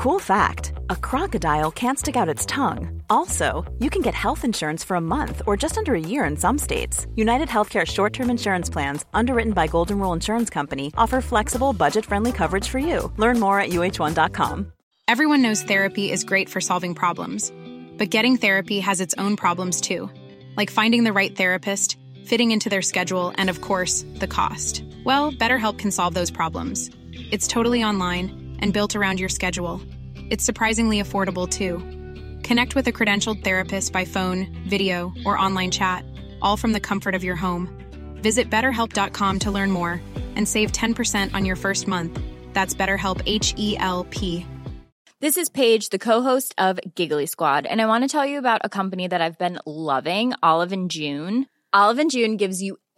Cool fact a crocodile can't stick out its tongue. Also, you can get health insurance for a month or just under a year in some states. United Healthcare short term insurance plans, underwritten by Golden Rule Insurance Company, offer flexible, budget friendly coverage for you. Learn more at uh1.com. Everyone knows therapy is great for solving problems, but getting therapy has its own problems too, like finding the right therapist, fitting into their schedule, and of course, the cost. Well, BetterHelp can solve those problems. It's totally online and built around your schedule. It's surprisingly affordable too. Connect with a credentialed therapist by phone, video, or online chat, all from the comfort of your home. Visit betterhelp.com to learn more and save 10% on your first month. That's BetterHelp H E L P. This is Paige, the co-host of Giggly Squad, and I want to tell you about a company that I've been loving, Olive and June. Olive and June gives you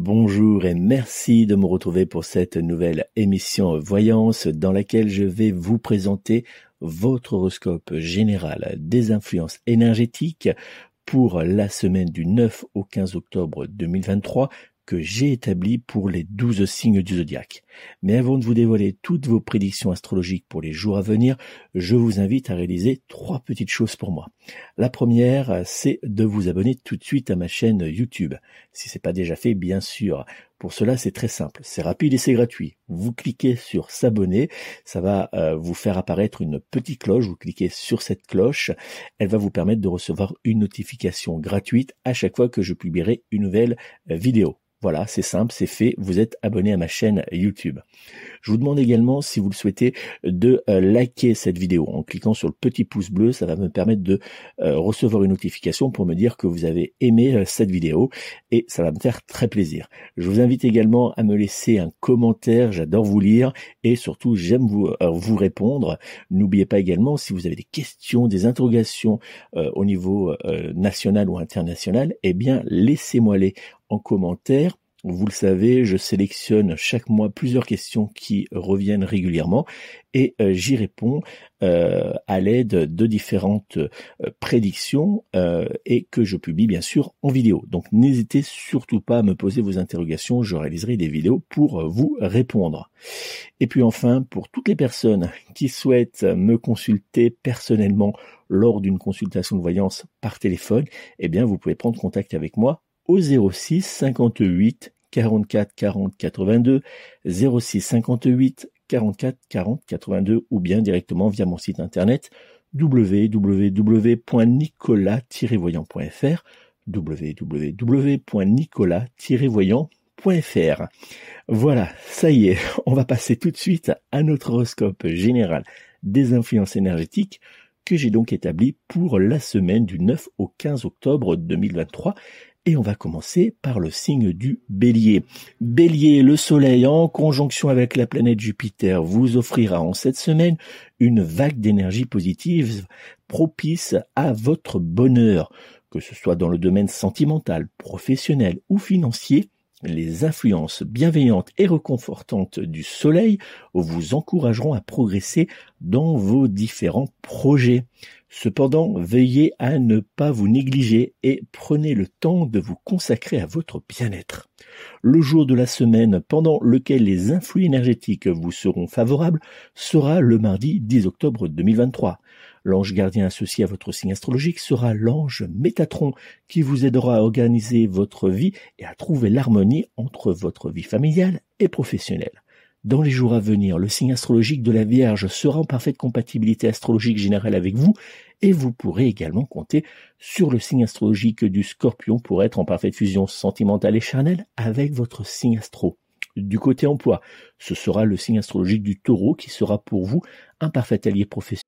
Bonjour et merci de me retrouver pour cette nouvelle émission Voyance dans laquelle je vais vous présenter votre horoscope général des influences énergétiques pour la semaine du 9 au 15 octobre 2023 que j'ai établi pour les douze signes du zodiaque. Mais avant de vous dévoiler toutes vos prédictions astrologiques pour les jours à venir, je vous invite à réaliser trois petites choses pour moi. La première, c'est de vous abonner tout de suite à ma chaîne YouTube. Si c'est pas déjà fait, bien sûr. Pour cela, c'est très simple, c'est rapide et c'est gratuit. Vous cliquez sur s'abonner, ça va euh, vous faire apparaître une petite cloche, vous cliquez sur cette cloche, elle va vous permettre de recevoir une notification gratuite à chaque fois que je publierai une nouvelle euh, vidéo. Voilà, c'est simple, c'est fait. Vous êtes abonné à ma chaîne YouTube. Je vous demande également, si vous le souhaitez, de euh, liker cette vidéo. En cliquant sur le petit pouce bleu, ça va me permettre de recevoir une notification pour me dire que vous avez aimé cette vidéo et ça va me faire très plaisir. Je vous invite également à me laisser un commentaire. J'adore vous lire et surtout, j'aime vous, vous répondre. N'oubliez pas également, si vous avez des questions, des interrogations au niveau national ou international, eh bien, laissez-moi les en commentaire. Vous le savez, je sélectionne chaque mois plusieurs questions qui reviennent régulièrement et euh, j'y réponds euh, à l'aide de différentes euh, prédictions et que je publie bien sûr en vidéo. Donc n'hésitez surtout pas à me poser vos interrogations, je réaliserai des vidéos pour vous répondre. Et puis enfin, pour toutes les personnes qui souhaitent me consulter personnellement lors d'une consultation de voyance par téléphone, eh bien vous pouvez prendre contact avec moi au 06 58 44 40 82, 06 58 44 40 82 ou bien directement via mon site internet www.nicolas-voyant.fr www.nicolas-voyant.fr Voilà, ça y est, on va passer tout de suite à notre horoscope général des influences énergétiques que j'ai donc établi pour la semaine du 9 au 15 octobre 2023 et on va commencer par le signe du bélier. Bélier, le soleil en conjonction avec la planète Jupiter vous offrira en cette semaine une vague d'énergie positive propice à votre bonheur, que ce soit dans le domaine sentimental, professionnel ou financier. Les influences bienveillantes et réconfortantes du soleil vous encourageront à progresser dans vos différents projets. Cependant, veillez à ne pas vous négliger et prenez le temps de vous consacrer à votre bien-être. Le jour de la semaine pendant lequel les influx énergétiques vous seront favorables sera le mardi 10 octobre 2023. L'ange gardien associé à votre signe astrologique sera l'ange Métatron qui vous aidera à organiser votre vie et à trouver l'harmonie entre votre vie familiale et professionnelle. Dans les jours à venir, le signe astrologique de la Vierge sera en parfaite compatibilité astrologique générale avec vous et vous pourrez également compter sur le signe astrologique du Scorpion pour être en parfaite fusion sentimentale et charnelle avec votre signe astro. Du côté emploi, ce sera le signe astrologique du Taureau qui sera pour vous un parfait allié professionnel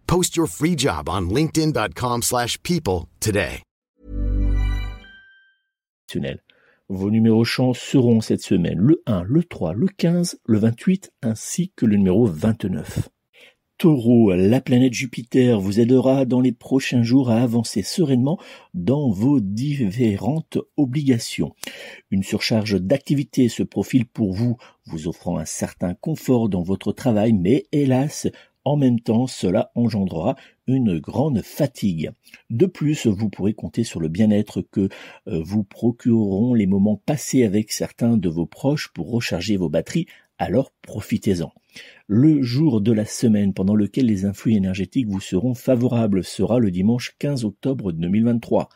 Post your free job on linkedin.com/people slash people today. Vos numéros chance seront cette semaine le 1, le 3, le 15, le 28 ainsi que le numéro 29. Taureau, la planète Jupiter vous aidera dans les prochains jours à avancer sereinement dans vos différentes obligations. Une surcharge d'activité se profile pour vous, vous offrant un certain confort dans votre travail, mais hélas, en même temps, cela engendrera une grande fatigue. De plus, vous pourrez compter sur le bien-être que euh, vous procureront les moments passés avec certains de vos proches pour recharger vos batteries, alors profitez-en. Le jour de la semaine pendant lequel les influx énergétiques vous seront favorables sera le dimanche 15 octobre 2023.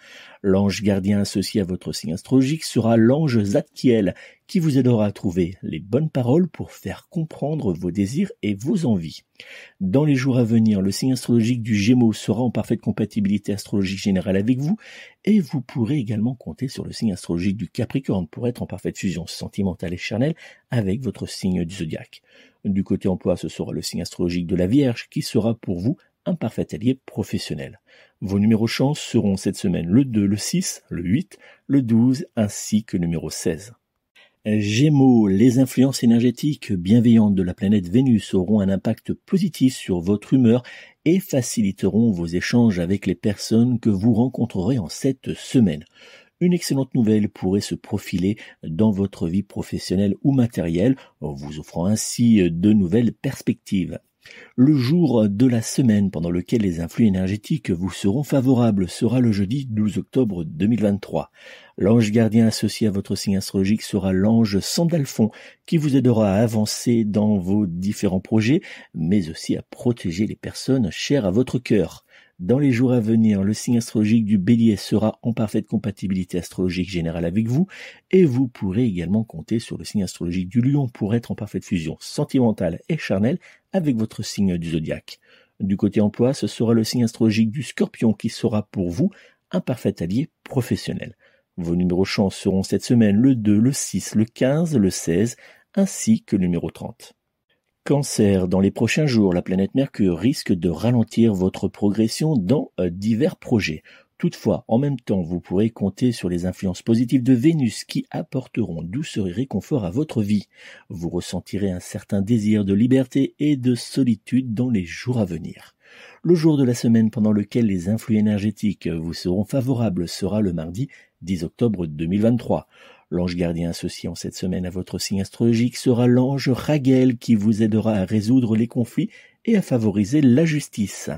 L'ange gardien associé à votre signe astrologique sera l'ange Zadkiel qui vous aidera à trouver les bonnes paroles pour faire comprendre vos désirs et vos envies. Dans les jours à venir, le signe astrologique du Gémeaux sera en parfaite compatibilité astrologique générale avec vous et vous pourrez également compter sur le signe astrologique du Capricorne pour être en parfaite fusion sentimentale et charnelle avec votre signe du zodiaque. Du côté emploi, ce sera le signe astrologique de la Vierge qui sera pour vous un parfait allié professionnel. Vos numéros chance seront cette semaine le 2, le 6, le 8, le 12 ainsi que le numéro 16. Gémeaux, les influences énergétiques bienveillantes de la planète Vénus auront un impact positif sur votre humeur et faciliteront vos échanges avec les personnes que vous rencontrerez en cette semaine une excellente nouvelle pourrait se profiler dans votre vie professionnelle ou matérielle, vous offrant ainsi de nouvelles perspectives. Le jour de la semaine pendant lequel les influx énergétiques vous seront favorables sera le jeudi 12 octobre 2023. L'ange gardien associé à votre signe astrologique sera l'ange Sandalphon qui vous aidera à avancer dans vos différents projets, mais aussi à protéger les personnes chères à votre cœur. Dans les jours à venir, le signe astrologique du bélier sera en parfaite compatibilité astrologique générale avec vous et vous pourrez également compter sur le signe astrologique du lion pour être en parfaite fusion sentimentale et charnelle avec votre signe du zodiaque. Du côté emploi, ce sera le signe astrologique du scorpion qui sera pour vous un parfait allié professionnel. Vos numéros chance seront cette semaine le 2, le 6, le 15, le 16 ainsi que le numéro 30. Cancer, dans les prochains jours, la planète Mercure risque de ralentir votre progression dans euh, divers projets. Toutefois, en même temps, vous pourrez compter sur les influences positives de Vénus qui apporteront douceur et réconfort à votre vie. Vous ressentirez un certain désir de liberté et de solitude dans les jours à venir. Le jour de la semaine pendant lequel les influx énergétiques vous seront favorables sera le mardi 10 octobre 2023. L'ange gardien associé en cette semaine à votre signe astrologique sera l'ange Raguel qui vous aidera à résoudre les conflits et à favoriser la justice.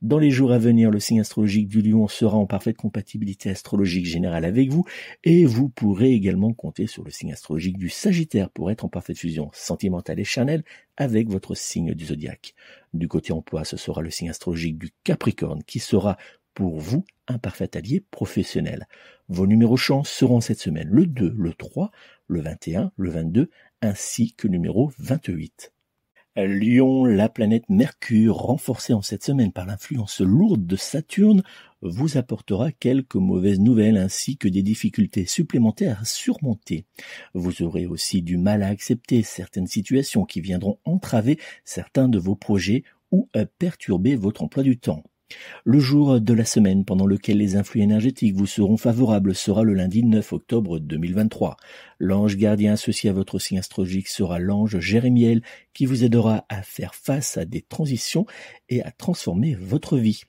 Dans les jours à venir, le signe astrologique du lion sera en parfaite compatibilité astrologique générale avec vous et vous pourrez également compter sur le signe astrologique du sagittaire pour être en parfaite fusion sentimentale et charnelle avec votre signe du zodiaque. Du côté emploi, ce sera le signe astrologique du capricorne qui sera pour vous un parfait allié professionnel. Vos numéros chance seront cette semaine le 2, le 3, le 21, le 22 ainsi que le numéro 28. Lion, la planète Mercure, renforcée en cette semaine par l'influence lourde de Saturne, vous apportera quelques mauvaises nouvelles ainsi que des difficultés supplémentaires à surmonter. Vous aurez aussi du mal à accepter certaines situations qui viendront entraver certains de vos projets ou perturber votre emploi du temps. Le jour de la semaine pendant lequel les influx énergétiques vous seront favorables sera le lundi 9 octobre 2023. L'ange gardien associé à votre signe astrologique sera l'ange Jérémiel qui vous aidera à faire face à des transitions et à transformer votre vie.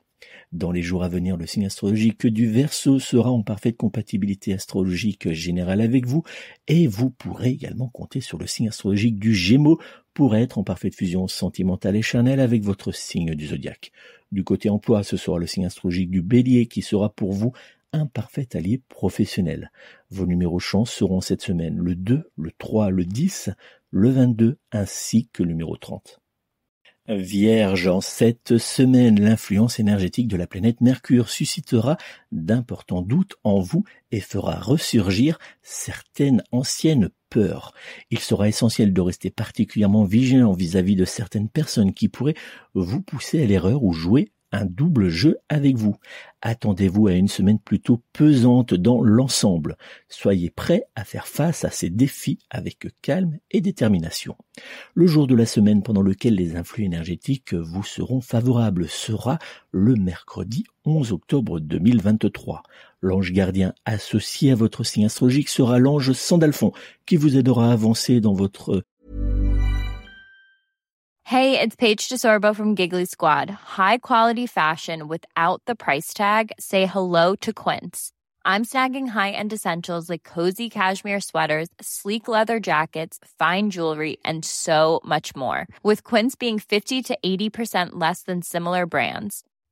Dans les jours à venir, le signe astrologique du Verseau sera en parfaite compatibilité astrologique générale avec vous et vous pourrez également compter sur le signe astrologique du Gémeaux pour être en parfaite fusion sentimentale et charnelle avec votre signe du zodiaque. Du côté emploi, ce sera le signe astrologique du Bélier qui sera pour vous un parfait allié professionnel. Vos numéros chance seront cette semaine le 2, le 3, le 10, le 22 ainsi que le numéro 30. Vierge, en cette semaine, l'influence énergétique de la planète Mercure suscitera d'importants doutes en vous et fera ressurgir certaines anciennes Il sera essentiel de rester particulièrement vigilant vis-à-vis de certaines personnes qui pourraient vous pousser à l'erreur ou jouer un double jeu avec vous. Attendez-vous à une semaine plutôt pesante dans l'ensemble. Soyez prêts à faire face à ces défis avec calme et détermination. Le jour de la semaine pendant lequel les influx énergétiques vous seront favorables sera le mercredi 11 octobre 2023. L'ange gardien associé à votre signe astrologique sera l'ange Sandalphon qui vous aidera à avancer dans votre Hey, it's Paige DeSorbo from Giggly Squad. High quality fashion without the price tag. Say hello to Quince. I'm snagging high-end essentials like cozy cashmere sweaters, sleek leather jackets, fine jewelry, and so much more. With Quince being 50 to 80% less than similar brands.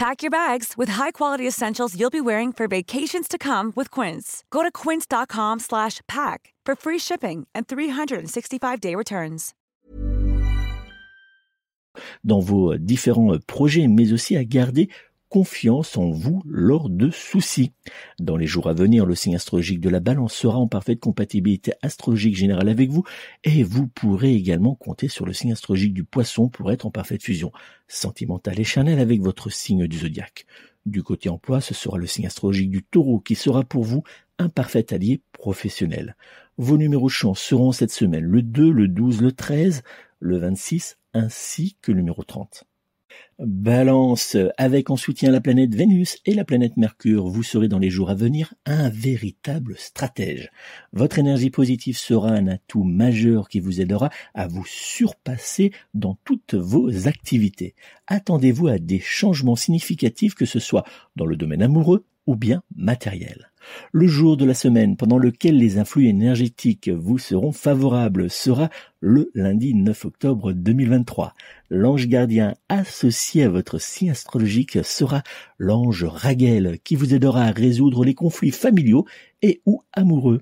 Pack your bags with high-quality essentials you'll be wearing for vacations to come with Quince. Go to quince.com slash pack for free shipping and 365-day returns. Dans vos différents projets, mais aussi à garder confiance en vous lors de soucis. Dans les jours à venir, le signe astrologique de la balance sera en parfaite compatibilité astrologique générale avec vous et vous pourrez également compter sur le signe astrologique du poisson pour être en parfaite fusion sentimentale et charnelle avec votre signe du zodiaque. Du côté emploi, ce sera le signe astrologique du taureau qui sera pour vous un parfait allié professionnel. Vos numéros chance seront cette semaine le 2, le 12, le 13, le 26 ainsi que le numéro 30. Balance, avec en soutien la planète Vénus et la planète Mercure, vous serez dans les jours à venir un véritable stratège. Votre énergie positive sera un atout majeur qui vous aidera à vous surpasser dans toutes vos activités. Attendez-vous à des changements significatifs que ce soit dans le domaine amoureux ou bien matériel. Le jour de la semaine pendant lequel les influx énergétiques vous seront favorables sera le lundi 9 octobre 2023. L'ange gardien associé à votre signe astrologique sera l'ange Raguel qui vous aidera à résoudre les conflits familiaux et ou amoureux.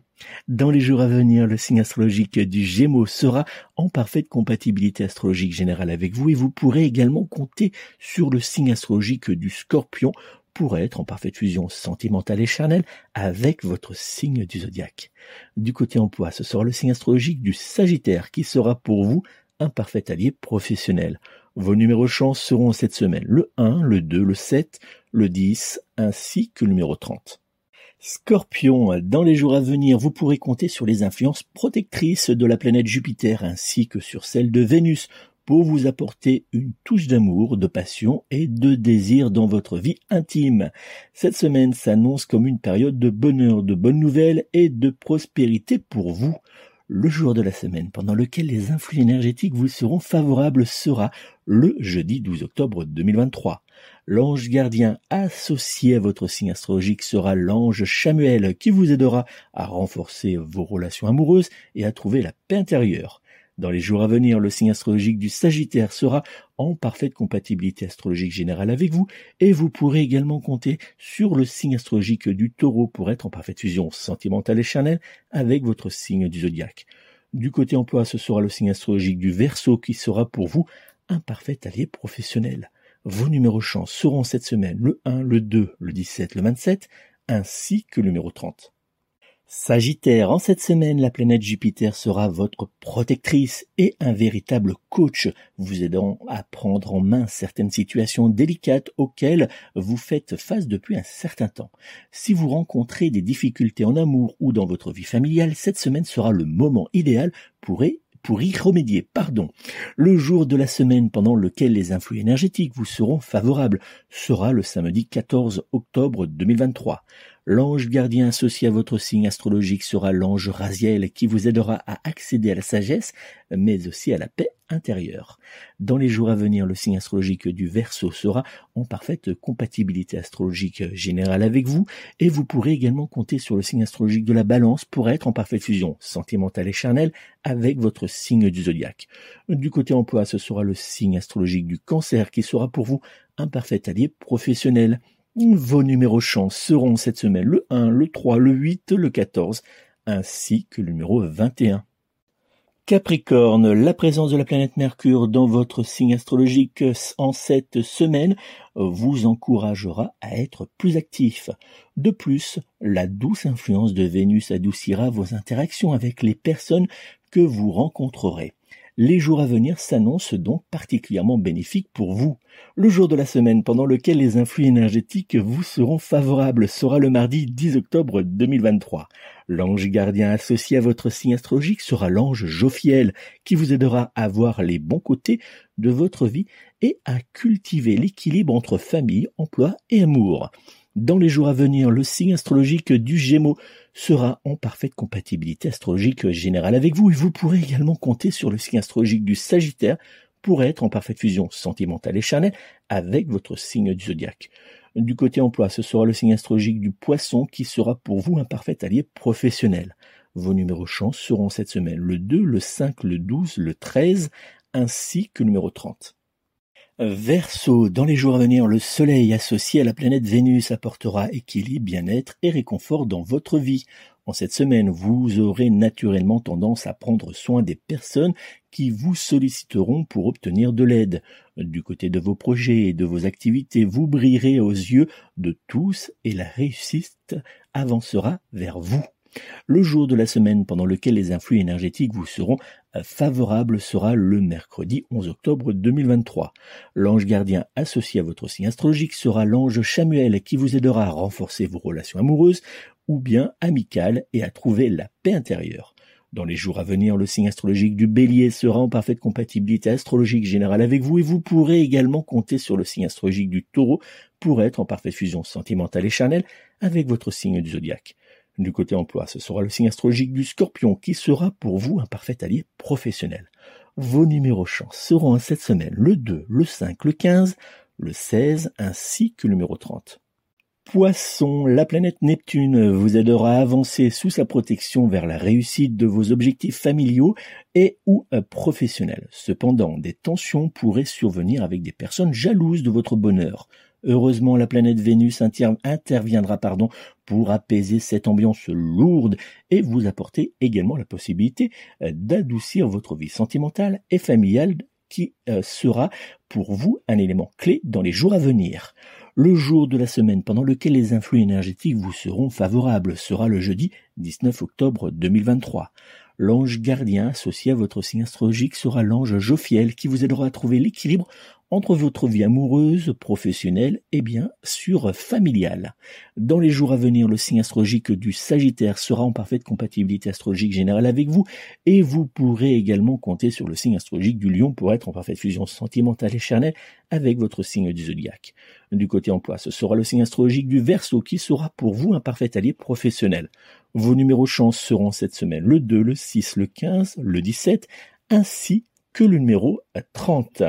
Dans les jours à venir, le signe astrologique du Gémeaux sera en parfaite compatibilité astrologique générale avec vous et vous pourrez également compter sur le signe astrologique du Scorpion pourrait être en parfaite fusion sentimentale et charnelle avec votre signe du zodiaque. Du côté emploi, ce sera le signe astrologique du Sagittaire qui sera pour vous un parfait allié professionnel. Vos numéros chance seront cette semaine le 1, le 2, le 7, le 10 ainsi que le numéro 30. Scorpion, dans les jours à venir, vous pourrez compter sur les influences protectrices de la planète Jupiter ainsi que sur celles de Vénus pour vous apporter une touche d'amour, de passion et de désir dans votre vie intime. Cette semaine s'annonce comme une période de bonheur, de bonnes nouvelles et de prospérité pour vous. Le jour de la semaine pendant lequel les influx énergétiques vous seront favorables sera le jeudi 12 octobre 2023. L'ange gardien associé à votre signe astrologique sera l'ange Chamuel qui vous aidera à renforcer vos relations amoureuses et à trouver la paix intérieure. Dans les jours à venir, le signe astrologique du Sagittaire sera en parfaite compatibilité astrologique générale avec vous et vous pourrez également compter sur le signe astrologique du Taureau pour être en parfaite fusion sentimentale et charnelle avec votre signe du zodiaque. Du côté emploi, ce sera le signe astrologique du Verseau qui sera pour vous un parfait allié professionnel. Vos numéros chance seront cette semaine le 1, le 2, le 17, le 27 ainsi que le numéro 30. Sagittaire, en cette semaine, la planète Jupiter sera votre protectrice et un véritable coach, vous aidant à prendre en main certaines situations délicates auxquelles vous faites face depuis un certain temps. Si vous rencontrez des difficultés en amour ou dans votre vie familiale, cette semaine sera le moment idéal pour pour y remédier, pardon. Le jour de la semaine pendant lequel les influx énergétiques vous seront favorables sera le samedi 14 octobre 2023. L'ange gardien associé à votre signe astrologique sera l'ange Raziel qui vous aidera à accéder à la sagesse, mais aussi à la paix Dans les jours à venir, le signe astrologique du Verseau sera en parfaite compatibilité astrologique générale avec vous et vous pourrez également compter sur le signe astrologique de la Balance pour être en parfaite fusion sentimentale et charnelle avec votre signe du zodiaque. Du côté emploi, ce sera le signe astrologique du Cancer qui sera pour vous un parfait allié professionnel. Vos numéros chance seront cette semaine le 1, le 3, le 8, le 14, ainsi que le numéro 21. Capricorne, la présence de la planète Mercure dans votre signe astrologique en cette semaine vous encouragera à être plus actif. De plus, la douce influence de Vénus adoucira vos interactions avec les personnes que vous rencontrerez. Les jours à venir s'annoncent donc particulièrement bénéfiques pour vous. Le jour de la semaine pendant lequel les influx énergétiques vous seront favorables sera le mardi 10 octobre 2023. L'ange gardien associé à votre signe astrologique sera l'ange Jophiel qui vous aidera à voir les bons côtés de votre vie et à cultiver l'équilibre entre famille, emploi et amour. Dans les jours à venir, le signe astrologique du Gémeaux sera en parfaite compatibilité astrologique générale avec vous et vous pourrez également compter sur le signe astrologique du Sagittaire pour être en parfaite fusion sentimentale et charnelle avec votre signe du zodiaque. Du côté emploi, ce sera le signe astrologique du Poisson qui sera pour vous un parfait allié professionnel. Vos numéros chance seront cette semaine le 2, le 5, le 12, le 13 ainsi que le numéro 30. Verseau, dans les jours à venir, le Soleil associé à la planète Vénus apportera équilibre, bien-être et réconfort dans votre vie. En cette semaine, vous aurez naturellement tendance à prendre soin des personnes qui vous solliciteront pour obtenir de l'aide. Du côté de vos projets et de vos activités, vous brillerez aux yeux de tous et la réussite avancera vers vous. Le jour de la semaine pendant lequel les influx énergétiques vous seront euh, favorables sera le mercredi 11 octobre 2023. L'ange gardien associé à votre signe astrologique sera l'ange Chamuel qui vous aidera à renforcer vos relations amoureuses ou bien amicales et à trouver la paix intérieure. Dans les jours à venir, le signe astrologique du bélier sera en parfaite compatibilité astrologique générale avec vous et vous pourrez également compter sur le signe astrologique du taureau pour être en parfaite fusion sentimentale et charnelle avec votre signe du zodiaque. Du côté emploi, ce sera le signe astrologique du scorpion qui sera pour vous un parfait allié professionnel. Vos numéros chance seront cette semaine le 2, le 5, le 15, le 16 ainsi que le numéro 30. Poisson, la planète Neptune vous aidera à avancer sous sa protection vers la réussite de vos objectifs familiaux et ou professionnels. Cependant, des tensions pourraient survenir avec des personnes jalouses de votre bonheur. Heureusement, la planète Vénus interviendra pardon, pour apaiser cette ambiance lourde et vous apporter également la possibilité euh, d'adoucir votre vie sentimentale et familiale qui euh, sera pour vous un élément clé dans les jours à venir. Le jour de la semaine pendant lequel les influx énergétiques vous seront favorables sera le jeudi 19 octobre 2023. L'ange gardien associé à votre signe astrologique sera l'ange Jophiel qui vous aidera à trouver l'équilibre entre votre vie amoureuse, professionnelle et bien sûr familiale. Dans les jours à venir, le signe astrologique du Sagittaire sera en parfaite compatibilité astrologique générale avec vous et vous pourrez également compter sur le signe astrologique du Lion pour être en parfaite fusion sentimentale et charnelle avec votre signe du zodiaque. Du côté emploi, ce sera le signe astrologique du Verseau qui sera pour vous un parfait allié professionnel. Vos numéros chance seront cette semaine le 2, le 6, le 15, le 17 ainsi que le numéro 30.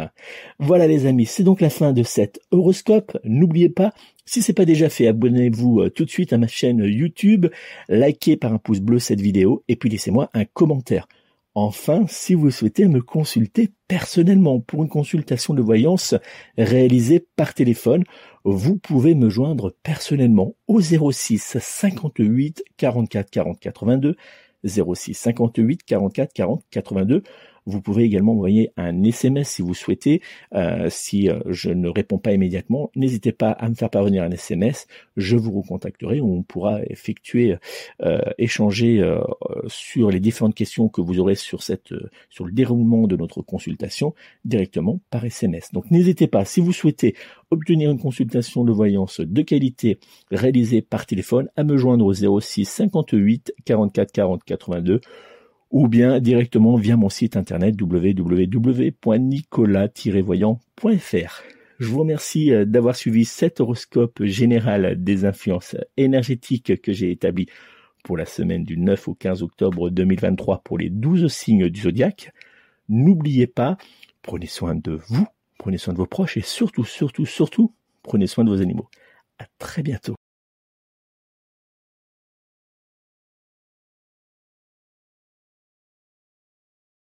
Voilà les amis, c'est donc la fin de cet horoscope. N'oubliez pas, si c'est pas déjà fait, abonnez-vous euh, tout de suite à ma chaîne YouTube, likez par un pouce bleu cette vidéo et puis laissez-moi un commentaire. Enfin, si vous souhaitez me consulter personnellement pour une consultation de voyance réalisée par téléphone, vous pouvez me joindre personnellement au 06 58 44 40 82 06 58 44 40 82 vous pouvez également envoyer un SMS si vous souhaitez. Euh, si euh, je ne réponds pas immédiatement, n'hésitez pas à me faire parvenir un SMS. Je vous recontacterai on pourra effectuer, euh, échanger sur les différentes questions que vous aurez sur cette, sur le déroulement de notre consultation directement par SMS. Donc n'hésitez pas, si vous souhaitez obtenir une consultation de voyance de qualité réalisée par téléphone, à me joindre au 06 58 44 40 82 ou bien directement via mon site internet www.nicolas-voyant.fr. Je vous remercie euh, d'avoir suivi cet horoscope général des influences énergétiques que j'ai établi pour la semaine du 9 au 15 octobre 2023 pour les 12 signes du zodiaque. N'oubliez pas, prenez soin de vous, prenez soin de vos proches et surtout, surtout, surtout, prenez soin de vos animaux. À très bientôt.